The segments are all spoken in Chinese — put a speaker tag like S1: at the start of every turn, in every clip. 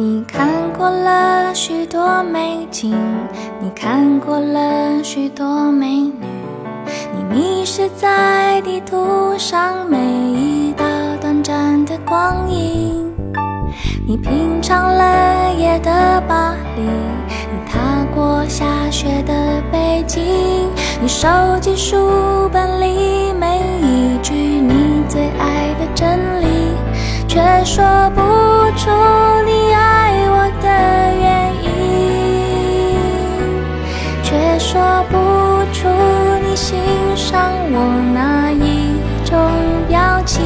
S1: 你看过了许多美景，你看过了许多美女，你迷失在地图上每一道短暂的光影，你品尝了夜的巴黎，你踏过下雪的北京，你收集书本里每一句你最爱的真理，却说不出你欣赏我哪一种表情，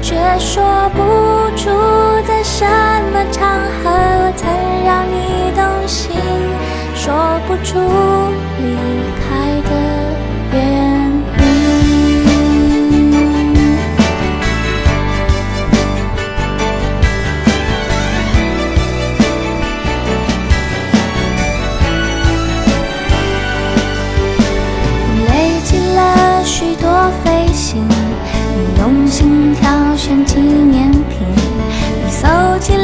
S1: 却说不出在什么场合曾让你动心，说不出用心挑选纪念品，你搜集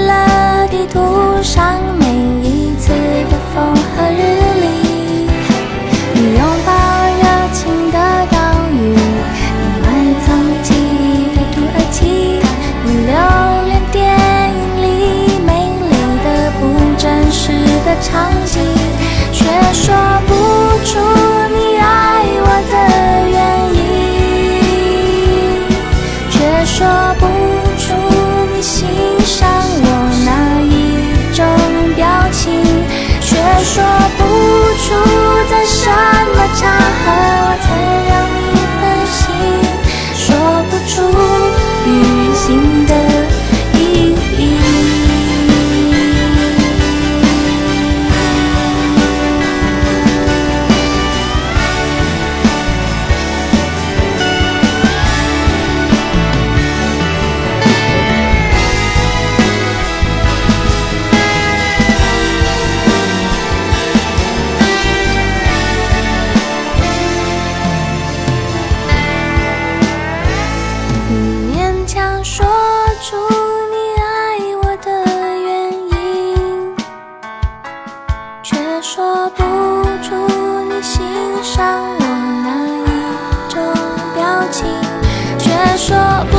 S1: 说不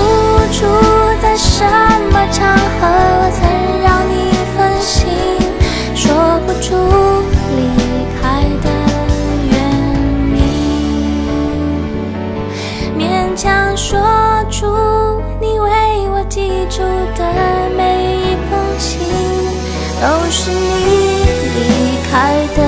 S1: 出在什么场合我曾让你分心，说不出离开的原因。勉强说出你为我寄出的每一封信，都是你离开的